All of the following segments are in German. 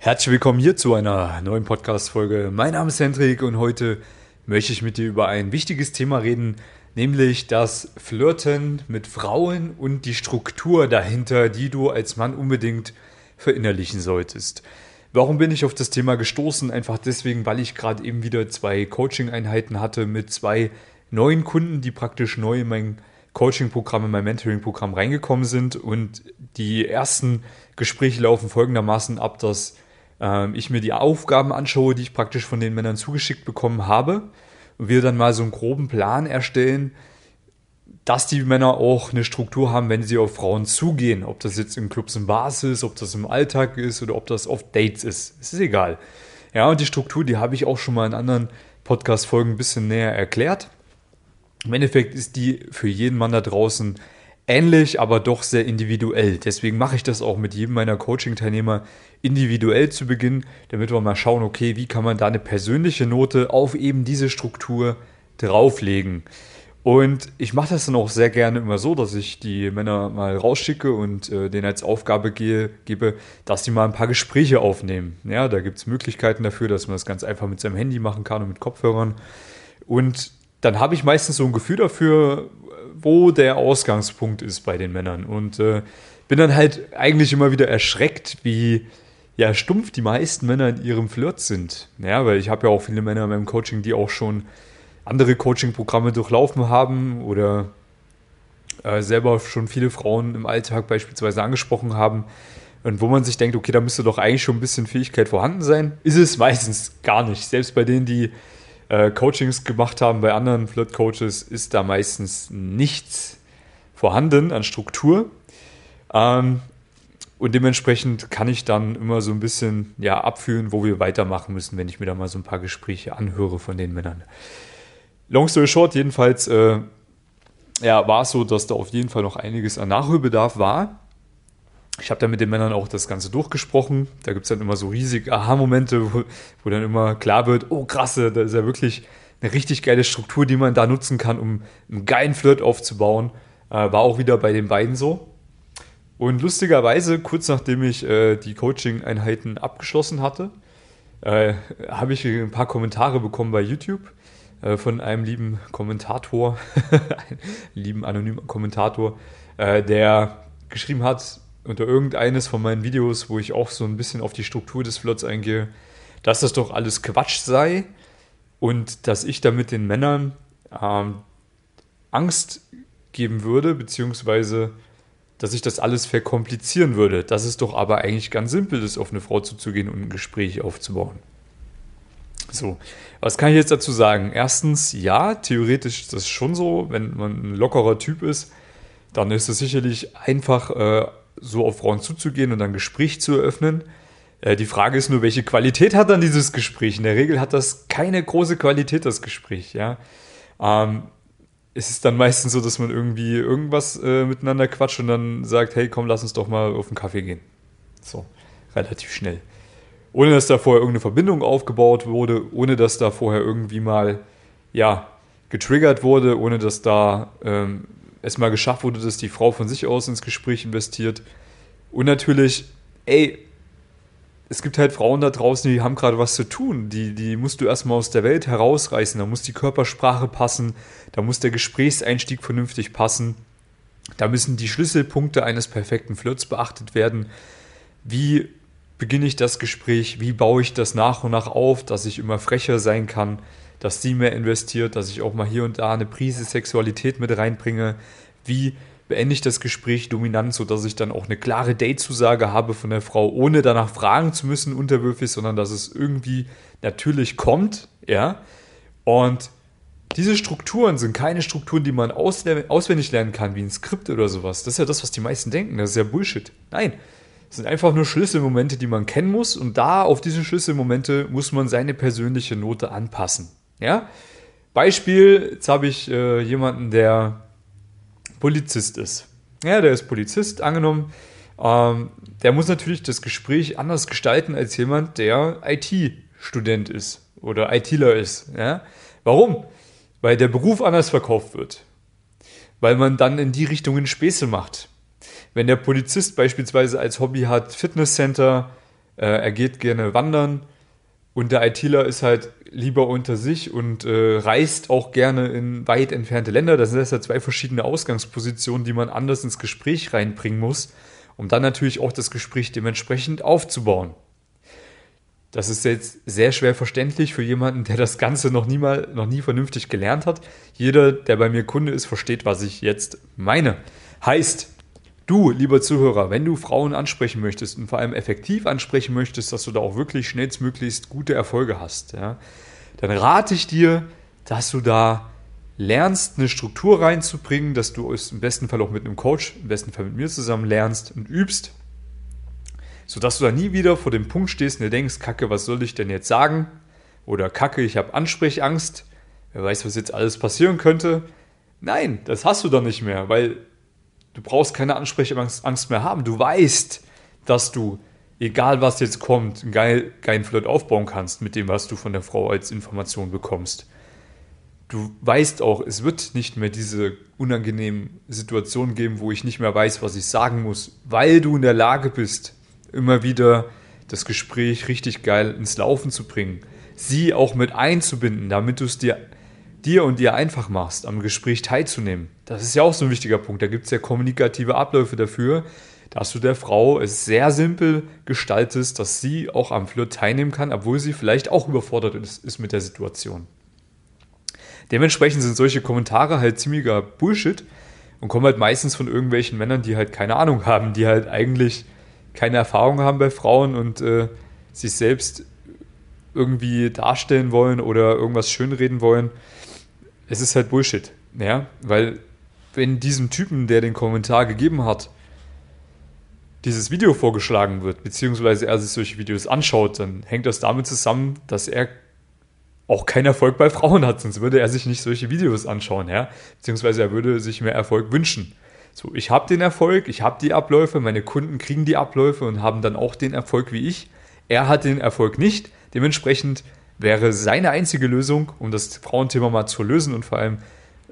Herzlich willkommen hier zu einer neuen Podcast-Folge. Mein Name ist Hendrik und heute möchte ich mit dir über ein wichtiges Thema reden, nämlich das Flirten mit Frauen und die Struktur dahinter, die du als Mann unbedingt verinnerlichen solltest. Warum bin ich auf das Thema gestoßen? Einfach deswegen, weil ich gerade eben wieder zwei Coaching-Einheiten hatte mit zwei neuen Kunden, die praktisch neu in mein Coaching-Programm, in mein Mentoring-Programm reingekommen sind. Und die ersten Gespräche laufen folgendermaßen ab, dass ähm, ich mir die Aufgaben anschaue, die ich praktisch von den Männern zugeschickt bekommen habe und wir dann mal so einen groben Plan erstellen, dass die Männer auch eine Struktur haben, wenn sie auf Frauen zugehen. Ob das jetzt in Clubs und Bars ist, ob das im Alltag ist oder ob das auf Dates ist. Es ist egal. Ja, und die Struktur, die habe ich auch schon mal in anderen Podcast-Folgen ein bisschen näher erklärt. Im Endeffekt ist die für jeden Mann da draußen ähnlich, aber doch sehr individuell. Deswegen mache ich das auch mit jedem meiner Coaching-Teilnehmer individuell zu Beginn, damit wir mal schauen, okay, wie kann man da eine persönliche Note auf eben diese Struktur drauflegen. Und ich mache das dann auch sehr gerne immer so, dass ich die Männer mal rausschicke und äh, denen als Aufgabe gehe, gebe, dass sie mal ein paar Gespräche aufnehmen. Ja, da gibt es Möglichkeiten dafür, dass man das ganz einfach mit seinem Handy machen kann und mit Kopfhörern. Und dann habe ich meistens so ein Gefühl dafür, wo der Ausgangspunkt ist bei den Männern. Und äh, bin dann halt eigentlich immer wieder erschreckt, wie ja, stumpf die meisten Männer in ihrem Flirt sind. Ja, weil ich habe ja auch viele Männer in meinem Coaching, die auch schon andere Coaching-Programme durchlaufen haben oder äh, selber schon viele Frauen im Alltag beispielsweise angesprochen haben. Und wo man sich denkt, okay, da müsste doch eigentlich schon ein bisschen Fähigkeit vorhanden sein, ist es meistens gar nicht. Selbst bei denen, die äh, Coachings gemacht haben bei anderen Flirt-Coaches, ist da meistens nichts vorhanden an Struktur. Ähm, und dementsprechend kann ich dann immer so ein bisschen ja, abfühlen, wo wir weitermachen müssen, wenn ich mir da mal so ein paar Gespräche anhöre von den Männern. Long story short, jedenfalls äh, ja, war es so, dass da auf jeden Fall noch einiges an Nachholbedarf war. Ich habe da mit den Männern auch das Ganze durchgesprochen. Da gibt es dann immer so riesige Aha-Momente, wo, wo, dann immer klar wird, oh krasse, da ist ja wirklich eine richtig geile Struktur, die man da nutzen kann, um einen geilen Flirt aufzubauen. Äh, war auch wieder bei den beiden so. Und lustigerweise, kurz nachdem ich äh, die Coaching-Einheiten abgeschlossen hatte, äh, habe ich ein paar Kommentare bekommen bei YouTube äh, von einem lieben Kommentator, einen lieben anonymen Kommentator, äh, der geschrieben hat, unter irgendeines von meinen Videos, wo ich auch so ein bisschen auf die Struktur des Flots eingehe, dass das doch alles Quatsch sei und dass ich damit den Männern ähm, Angst geben würde, beziehungsweise dass ich das alles verkomplizieren würde. Dass es doch aber eigentlich ganz simpel ist, auf eine Frau zuzugehen und ein Gespräch aufzubauen. So, was kann ich jetzt dazu sagen? Erstens, ja, theoretisch ist das schon so, wenn man ein lockerer Typ ist, dann ist es sicherlich einfach, äh, so auf Frauen zuzugehen und ein Gespräch zu eröffnen. Äh, die Frage ist nur, welche Qualität hat dann dieses Gespräch? In der Regel hat das keine große Qualität, das Gespräch, ja. Ähm, es ist dann meistens so, dass man irgendwie irgendwas äh, miteinander quatscht und dann sagt, hey, komm, lass uns doch mal auf einen Kaffee gehen. So, relativ schnell. Ohne dass da vorher irgendeine Verbindung aufgebaut wurde, ohne dass da vorher irgendwie mal, ja, getriggert wurde, ohne dass da ähm, es mal geschafft wurde, dass die Frau von sich aus ins Gespräch investiert. Und natürlich, ey, es gibt halt Frauen da draußen, die haben gerade was zu tun. Die, die musst du erstmal aus der Welt herausreißen. Da muss die Körpersprache passen, da muss der Gesprächseinstieg vernünftig passen. Da müssen die Schlüsselpunkte eines perfekten Flirts beachtet werden. Wie beginne ich das Gespräch? Wie baue ich das nach und nach auf, dass ich immer frecher sein kann? Dass sie mehr investiert, dass ich auch mal hier und da eine Prise Sexualität mit reinbringe. Wie beende ich das Gespräch dominant, sodass ich dann auch eine klare Datezusage habe von der Frau, ohne danach fragen zu müssen, unterwürfig, sondern dass es irgendwie natürlich kommt, ja. Und diese Strukturen sind keine Strukturen, die man auswendig lernen kann, wie ein Skript oder sowas. Das ist ja das, was die meisten denken. Das ist ja Bullshit. Nein, es sind einfach nur Schlüsselmomente, die man kennen muss. Und da auf diese Schlüsselmomente muss man seine persönliche Note anpassen. Ja? Beispiel, jetzt habe ich äh, jemanden, der Polizist ist. Ja, der ist Polizist, angenommen. Ähm, der muss natürlich das Gespräch anders gestalten als jemand, der IT-Student ist oder ITler ist. Ja? Warum? Weil der Beruf anders verkauft wird. Weil man dann in die Richtungen Späße macht. Wenn der Polizist beispielsweise als Hobby hat, Fitnesscenter, äh, er geht gerne wandern und der ITler ist halt lieber unter sich und äh, reist auch gerne in weit entfernte Länder. Das sind ja zwei verschiedene Ausgangspositionen, die man anders ins Gespräch reinbringen muss, um dann natürlich auch das Gespräch dementsprechend aufzubauen. Das ist jetzt sehr schwer verständlich für jemanden, der das Ganze noch nie mal, noch nie vernünftig gelernt hat. Jeder, der bei mir Kunde ist, versteht, was ich jetzt meine. Heißt, Du, lieber Zuhörer, wenn du Frauen ansprechen möchtest und vor allem effektiv ansprechen möchtest, dass du da auch wirklich schnellstmöglichst gute Erfolge hast, ja, dann rate ich dir, dass du da lernst, eine Struktur reinzubringen, dass du es im besten Fall auch mit einem Coach, im besten Fall mit mir zusammen lernst und übst, sodass du da nie wieder vor dem Punkt stehst und dir denkst, Kacke, was soll ich denn jetzt sagen? Oder Kacke, ich habe Ansprechangst, wer weiß, was jetzt alles passieren könnte. Nein, das hast du dann nicht mehr, weil Du brauchst keine Ansprechangst mehr haben. Du weißt, dass du, egal was jetzt kommt, einen geil, geilen Flirt aufbauen kannst mit dem, was du von der Frau als Information bekommst. Du weißt auch, es wird nicht mehr diese unangenehmen Situationen geben, wo ich nicht mehr weiß, was ich sagen muss, weil du in der Lage bist, immer wieder das Gespräch richtig geil ins Laufen zu bringen, sie auch mit einzubinden, damit du es dir dir und dir einfach machst, am Gespräch teilzunehmen. Das ist ja auch so ein wichtiger Punkt. Da gibt es ja kommunikative Abläufe dafür, dass du der Frau es sehr simpel gestaltest, dass sie auch am Flirt teilnehmen kann, obwohl sie vielleicht auch überfordert ist, ist mit der Situation. Dementsprechend sind solche Kommentare halt ziemlicher Bullshit und kommen halt meistens von irgendwelchen Männern, die halt keine Ahnung haben, die halt eigentlich keine Erfahrung haben bei Frauen und äh, sich selbst irgendwie darstellen wollen oder irgendwas schönreden wollen es ist halt Bullshit. Ja, weil wenn diesem Typen, der den Kommentar gegeben hat, dieses Video vorgeschlagen wird, beziehungsweise er sich solche Videos anschaut, dann hängt das damit zusammen, dass er auch keinen Erfolg bei Frauen hat, sonst würde er sich nicht solche Videos anschauen, ja, beziehungsweise er würde sich mehr Erfolg wünschen. So, ich habe den Erfolg, ich habe die Abläufe, meine Kunden kriegen die Abläufe und haben dann auch den Erfolg wie ich. Er hat den Erfolg nicht, dementsprechend wäre seine einzige Lösung, um das Frauenthema mal zu lösen und vor allem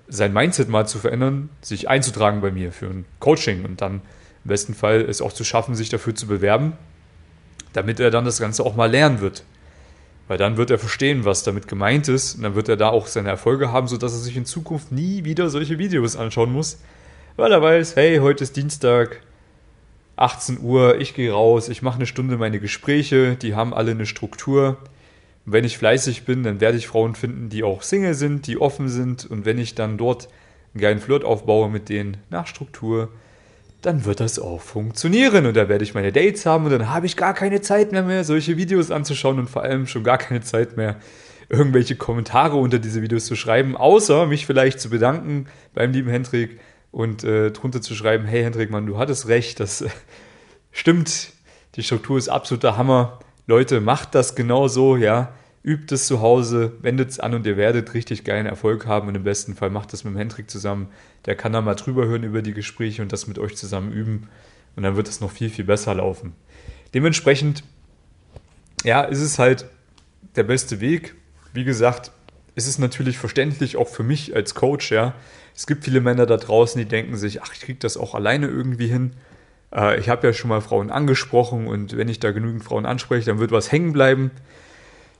sein Mindset mal zu verändern, sich einzutragen bei mir für ein Coaching und dann im besten Fall es auch zu schaffen, sich dafür zu bewerben, damit er dann das Ganze auch mal lernen wird. Weil dann wird er verstehen, was damit gemeint ist und dann wird er da auch seine Erfolge haben, sodass er sich in Zukunft nie wieder solche Videos anschauen muss, weil er weiß, hey, heute ist Dienstag, 18 Uhr, ich gehe raus, ich mache eine Stunde meine Gespräche, die haben alle eine Struktur wenn ich fleißig bin, dann werde ich Frauen finden, die auch Single sind, die offen sind. Und wenn ich dann dort einen geilen Flirt aufbaue mit denen nach Struktur, dann wird das auch funktionieren. Und da werde ich meine Dates haben und dann habe ich gar keine Zeit mehr, mehr solche Videos anzuschauen und vor allem schon gar keine Zeit mehr, irgendwelche Kommentare unter diese Videos zu schreiben, außer mich vielleicht zu bedanken beim lieben Hendrik und äh, drunter zu schreiben, hey Hendrik, Mann, du hattest recht, das äh, stimmt, die Struktur ist absoluter Hammer. Leute, macht das genau so, ja. Übt es zu Hause, wendet es an und ihr werdet richtig geilen Erfolg haben. Und im besten Fall macht es mit dem Hendrik zusammen. Der kann da mal drüber hören über die Gespräche und das mit euch zusammen üben. Und dann wird es noch viel, viel besser laufen. Dementsprechend, ja, ist es halt der beste Weg. Wie gesagt, ist es natürlich verständlich, auch für mich als Coach, ja. Es gibt viele Männer da draußen, die denken sich, ach, ich kriege das auch alleine irgendwie hin. Äh, ich habe ja schon mal Frauen angesprochen und wenn ich da genügend Frauen anspreche, dann wird was hängen bleiben.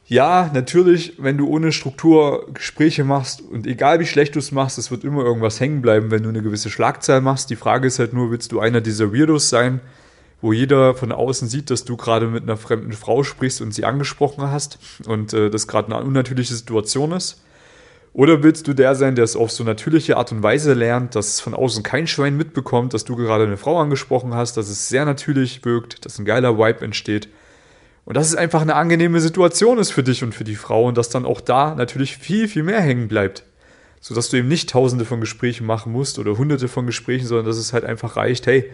Ja, natürlich, wenn du ohne Struktur Gespräche machst und egal wie schlecht du es machst, es wird immer irgendwas hängen bleiben, wenn du eine gewisse Schlagzahl machst. Die Frage ist halt nur, willst du einer dieser Weirdos sein, wo jeder von außen sieht, dass du gerade mit einer fremden Frau sprichst und sie angesprochen hast und äh, das gerade eine unnatürliche Situation ist? Oder willst du der sein, der es auf so natürliche Art und Weise lernt, dass von außen kein Schwein mitbekommt, dass du gerade eine Frau angesprochen hast, dass es sehr natürlich wirkt, dass ein geiler Vibe entsteht und dass es einfach eine angenehme Situation ist für dich und für die Frau und dass dann auch da natürlich viel, viel mehr hängen bleibt. Sodass du eben nicht tausende von Gesprächen machen musst oder hunderte von Gesprächen, sondern dass es halt einfach reicht, hey,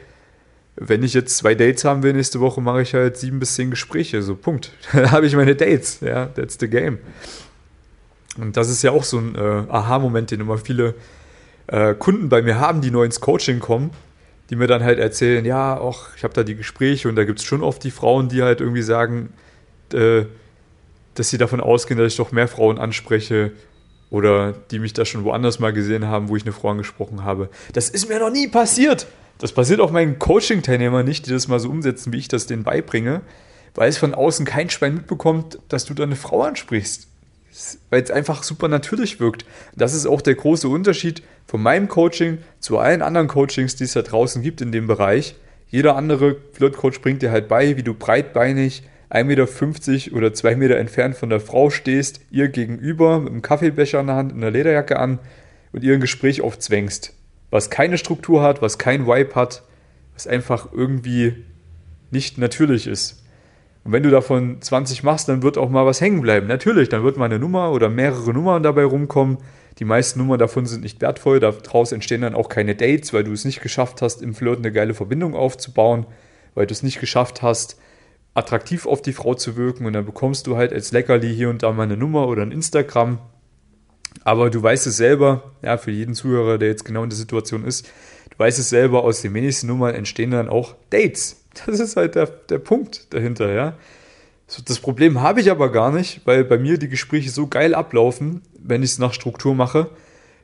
wenn ich jetzt zwei Dates haben will nächste Woche, mache ich halt sieben bis zehn Gespräche. So, Punkt. Dann habe ich meine Dates. Ja, that's the game. Und das ist ja auch so ein äh, Aha-Moment, den immer viele äh, Kunden bei mir haben, die neu ins Coaching kommen, die mir dann halt erzählen, ja, auch ich habe da die Gespräche und da gibt es schon oft die Frauen, die halt irgendwie sagen, äh, dass sie davon ausgehen, dass ich doch mehr Frauen anspreche oder die mich da schon woanders mal gesehen haben, wo ich eine Frau angesprochen habe. Das ist mir noch nie passiert. Das passiert auch meinen Coaching-Teilnehmern nicht, die das mal so umsetzen, wie ich das denen beibringe weil es von außen kein Schwein mitbekommt, dass du da eine Frau ansprichst. Weil es einfach super natürlich wirkt. Das ist auch der große Unterschied von meinem Coaching zu allen anderen Coachings, die es da draußen gibt in dem Bereich. Jeder andere Flirt-Coach bringt dir halt bei, wie du breitbeinig 1,50 Meter oder 2 Meter entfernt von der Frau stehst, ihr gegenüber mit einem Kaffeebecher in der Hand, und einer Lederjacke an und ihr ein Gespräch aufzwängst. Was keine Struktur hat, was kein Vibe hat, was einfach irgendwie nicht natürlich ist. Und wenn du davon 20 machst, dann wird auch mal was hängen bleiben. Natürlich, dann wird mal eine Nummer oder mehrere Nummern dabei rumkommen. Die meisten Nummern davon sind nicht wertvoll. Daraus entstehen dann auch keine Dates, weil du es nicht geschafft hast, im Flirt eine geile Verbindung aufzubauen, weil du es nicht geschafft hast, attraktiv auf die Frau zu wirken. Und dann bekommst du halt als Leckerli hier und da mal eine Nummer oder ein Instagram. Aber du weißt es selber, ja, für jeden Zuhörer, der jetzt genau in der Situation ist, du weißt es selber, aus den wenigsten Nummern entstehen dann auch Dates. Das ist halt der, der Punkt dahinter, ja. Das Problem habe ich aber gar nicht, weil bei mir die Gespräche so geil ablaufen, wenn ich es nach Struktur mache,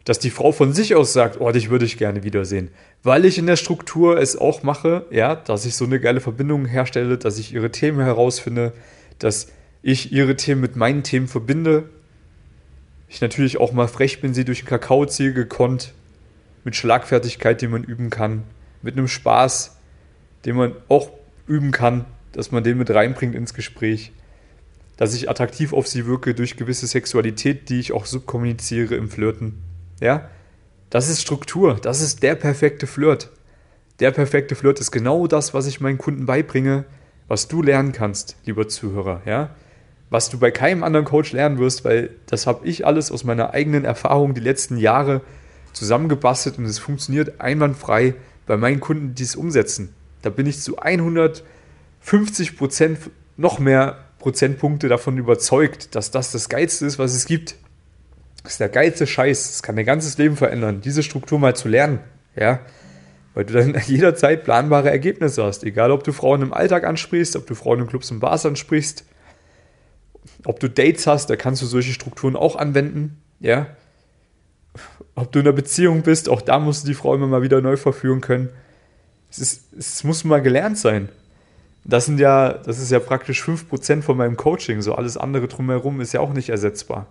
dass die Frau von sich aus sagt, oh, dich würde ich gerne wiedersehen. Weil ich in der Struktur es auch mache, ja, dass ich so eine geile Verbindung herstelle, dass ich ihre Themen herausfinde, dass ich ihre Themen mit meinen Themen verbinde. Ich natürlich auch mal frech bin, sie durch den Kakao ziehe, gekonnt, mit Schlagfertigkeit, die man üben kann, mit einem Spaß, den man auch üben kann, dass man den mit reinbringt ins Gespräch, dass ich attraktiv auf sie wirke durch gewisse Sexualität, die ich auch subkommuniziere im Flirten. Ja, das ist Struktur, das ist der perfekte Flirt. Der perfekte Flirt ist genau das, was ich meinen Kunden beibringe, was du lernen kannst, lieber Zuhörer, ja? Was du bei keinem anderen Coach lernen wirst, weil das habe ich alles aus meiner eigenen Erfahrung die letzten Jahre zusammengebastelt und es funktioniert einwandfrei bei meinen Kunden, die es umsetzen. Da bin ich zu 150 Prozent, noch mehr Prozentpunkte davon überzeugt, dass das das Geilste ist, was es gibt. Das ist der geilste Scheiß. Das kann dein ganzes Leben verändern, diese Struktur mal zu lernen. Ja, weil du dann jederzeit planbare Ergebnisse hast. Egal, ob du Frauen im Alltag ansprichst, ob du Frauen in Clubs und Bars ansprichst, ob du Dates hast, da kannst du solche Strukturen auch anwenden. Ja, ob du in einer Beziehung bist, auch da musst du die Frau immer mal wieder neu verführen können. Es, ist, es muss mal gelernt sein. Das sind ja, das ist ja praktisch 5% von meinem Coaching. So alles andere drumherum ist ja auch nicht ersetzbar.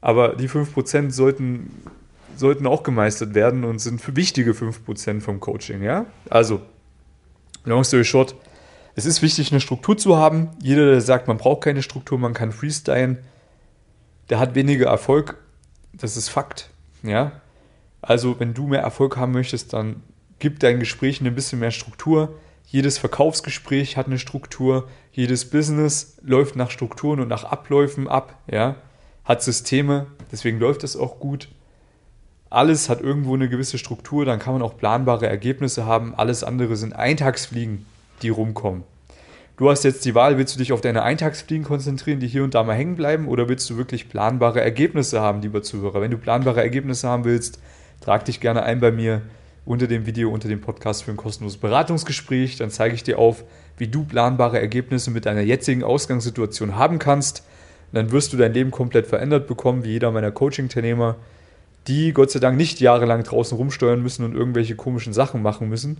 Aber die 5% sollten, sollten auch gemeistert werden und sind für wichtige 5% vom Coaching, ja? Also, long story short, es ist wichtig, eine Struktur zu haben. Jeder, der sagt, man braucht keine Struktur, man kann freestylen, der hat weniger Erfolg. Das ist Fakt, ja? Also, wenn du mehr Erfolg haben möchtest, dann gib deinen Gesprächen ein bisschen mehr Struktur. Jedes Verkaufsgespräch hat eine Struktur, jedes Business läuft nach Strukturen und nach Abläufen ab, ja, hat Systeme, deswegen läuft es auch gut. Alles hat irgendwo eine gewisse Struktur, dann kann man auch planbare Ergebnisse haben. Alles andere sind Eintagsfliegen, die rumkommen. Du hast jetzt die Wahl, willst du dich auf deine Eintagsfliegen konzentrieren, die hier und da mal hängen bleiben, oder willst du wirklich planbare Ergebnisse haben, lieber Zuhörer? Wenn du planbare Ergebnisse haben willst, trag dich gerne ein bei mir unter dem Video, unter dem Podcast für ein kostenloses Beratungsgespräch. Dann zeige ich dir auf, wie du planbare Ergebnisse mit deiner jetzigen Ausgangssituation haben kannst. Und dann wirst du dein Leben komplett verändert bekommen, wie jeder meiner Coaching-Teilnehmer, die Gott sei Dank nicht jahrelang draußen rumsteuern müssen und irgendwelche komischen Sachen machen müssen,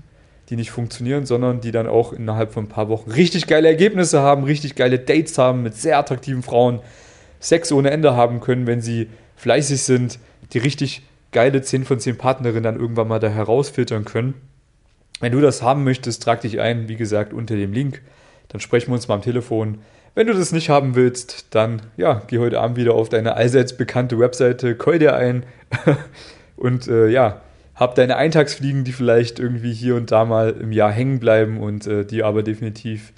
die nicht funktionieren, sondern die dann auch innerhalb von ein paar Wochen richtig geile Ergebnisse haben, richtig geile Dates haben mit sehr attraktiven Frauen, Sex ohne Ende haben können, wenn sie fleißig sind, die richtig geile 10 von 10 Partnerinnen dann irgendwann mal da herausfiltern können. Wenn du das haben möchtest, trag dich ein, wie gesagt, unter dem Link. Dann sprechen wir uns mal am Telefon. Wenn du das nicht haben willst, dann ja, geh heute Abend wieder auf deine allseits bekannte Webseite, call dir ein und äh, ja, hab deine Eintagsfliegen, die vielleicht irgendwie hier und da mal im Jahr hängen bleiben und äh, die aber definitiv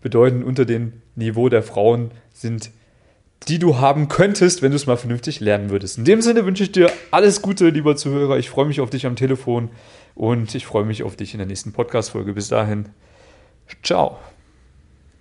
bedeuten, unter dem Niveau der Frauen sind die du haben könntest, wenn du es mal vernünftig lernen würdest. In dem Sinne wünsche ich dir alles Gute, lieber Zuhörer. Ich freue mich auf dich am Telefon und ich freue mich auf dich in der nächsten Podcast-Folge. Bis dahin, ciao.